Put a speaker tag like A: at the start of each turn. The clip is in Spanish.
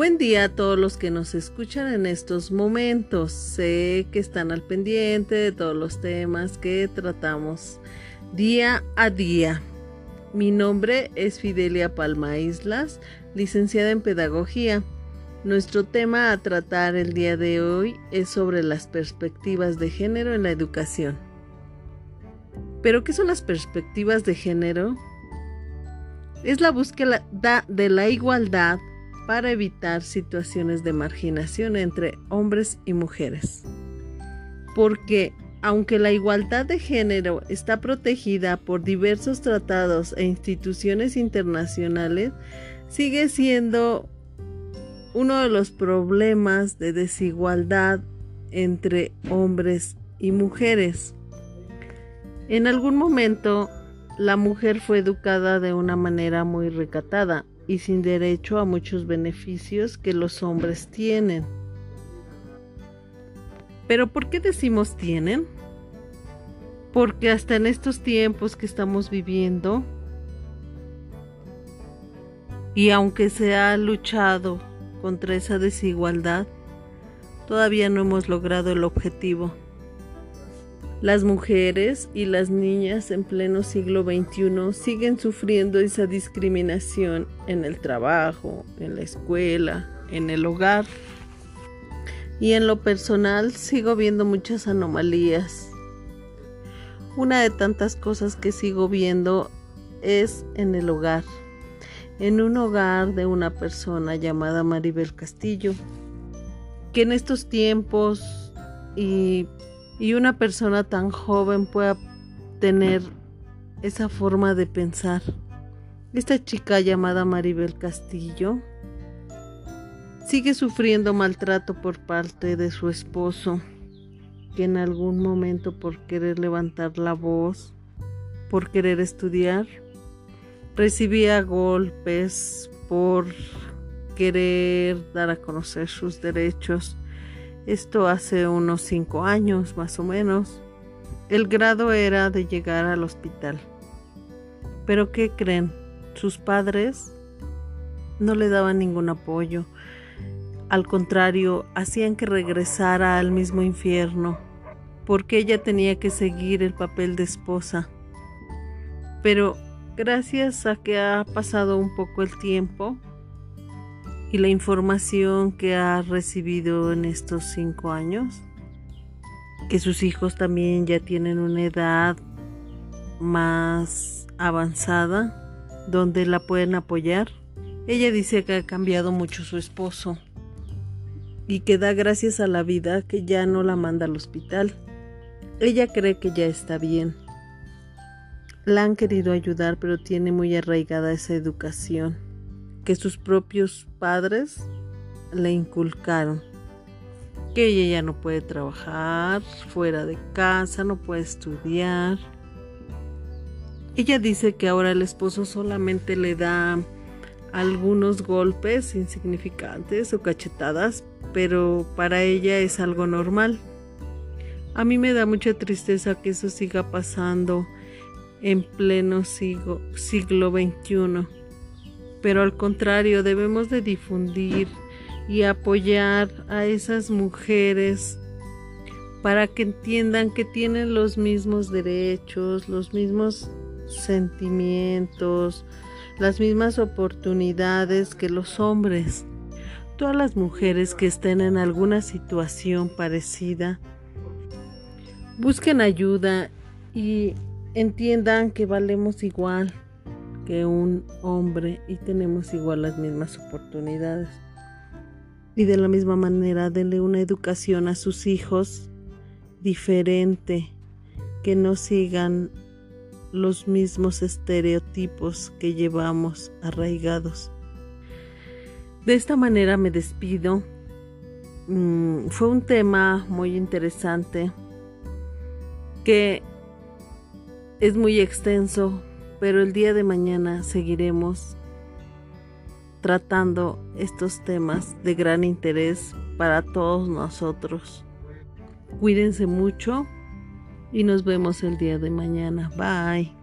A: Buen día a todos los que nos escuchan en estos momentos. Sé que están al pendiente de todos los temas que tratamos día a día. Mi nombre es Fidelia Palma Islas, licenciada en Pedagogía. Nuestro tema a tratar el día de hoy es sobre las perspectivas de género en la educación. ¿Pero qué son las perspectivas de género? Es la búsqueda de la igualdad para evitar situaciones de marginación entre hombres y mujeres. Porque aunque la igualdad de género está protegida por diversos tratados e instituciones internacionales, sigue siendo uno de los problemas de desigualdad entre hombres y mujeres. En algún momento, la mujer fue educada de una manera muy recatada y sin derecho a muchos beneficios que los hombres tienen. Pero ¿por qué decimos tienen? Porque hasta en estos tiempos que estamos viviendo, y aunque se ha luchado contra esa desigualdad, todavía no hemos logrado el objetivo. Las mujeres y las niñas en pleno siglo XXI siguen sufriendo esa discriminación en el trabajo, en la escuela, en el hogar. Y en lo personal sigo viendo muchas anomalías. Una de tantas cosas que sigo viendo es en el hogar. En un hogar de una persona llamada Maribel Castillo, que en estos tiempos y y una persona tan joven pueda tener esa forma de pensar. Esta chica llamada Maribel Castillo sigue sufriendo maltrato por parte de su esposo, que en algún momento por querer levantar la voz, por querer estudiar, recibía golpes por querer dar a conocer sus derechos esto hace unos cinco años más o menos. El grado era de llegar al hospital. Pero ¿qué creen? Sus padres no le daban ningún apoyo. Al contrario, hacían que regresara al mismo infierno, porque ella tenía que seguir el papel de esposa. Pero gracias a que ha pasado un poco el tiempo, y la información que ha recibido en estos cinco años, que sus hijos también ya tienen una edad más avanzada donde la pueden apoyar. Ella dice que ha cambiado mucho su esposo y que da gracias a la vida que ya no la manda al hospital. Ella cree que ya está bien. La han querido ayudar, pero tiene muy arraigada esa educación que sus propios padres le inculcaron. Que ella ya no puede trabajar fuera de casa, no puede estudiar. Ella dice que ahora el esposo solamente le da algunos golpes insignificantes o cachetadas, pero para ella es algo normal. A mí me da mucha tristeza que eso siga pasando en pleno siglo, siglo XXI pero al contrario debemos de difundir y apoyar a esas mujeres para que entiendan que tienen los mismos derechos, los mismos sentimientos, las mismas oportunidades que los hombres. Todas las mujeres que estén en alguna situación parecida, busquen ayuda y entiendan que valemos igual que un hombre y tenemos igual las mismas oportunidades. Y de la misma manera, denle una educación a sus hijos diferente, que no sigan los mismos estereotipos que llevamos arraigados. De esta manera me despido. Mm, fue un tema muy interesante que es muy extenso, pero el día de mañana seguiremos tratando estos temas de gran interés para todos nosotros. Cuídense mucho y nos vemos el día de mañana. Bye.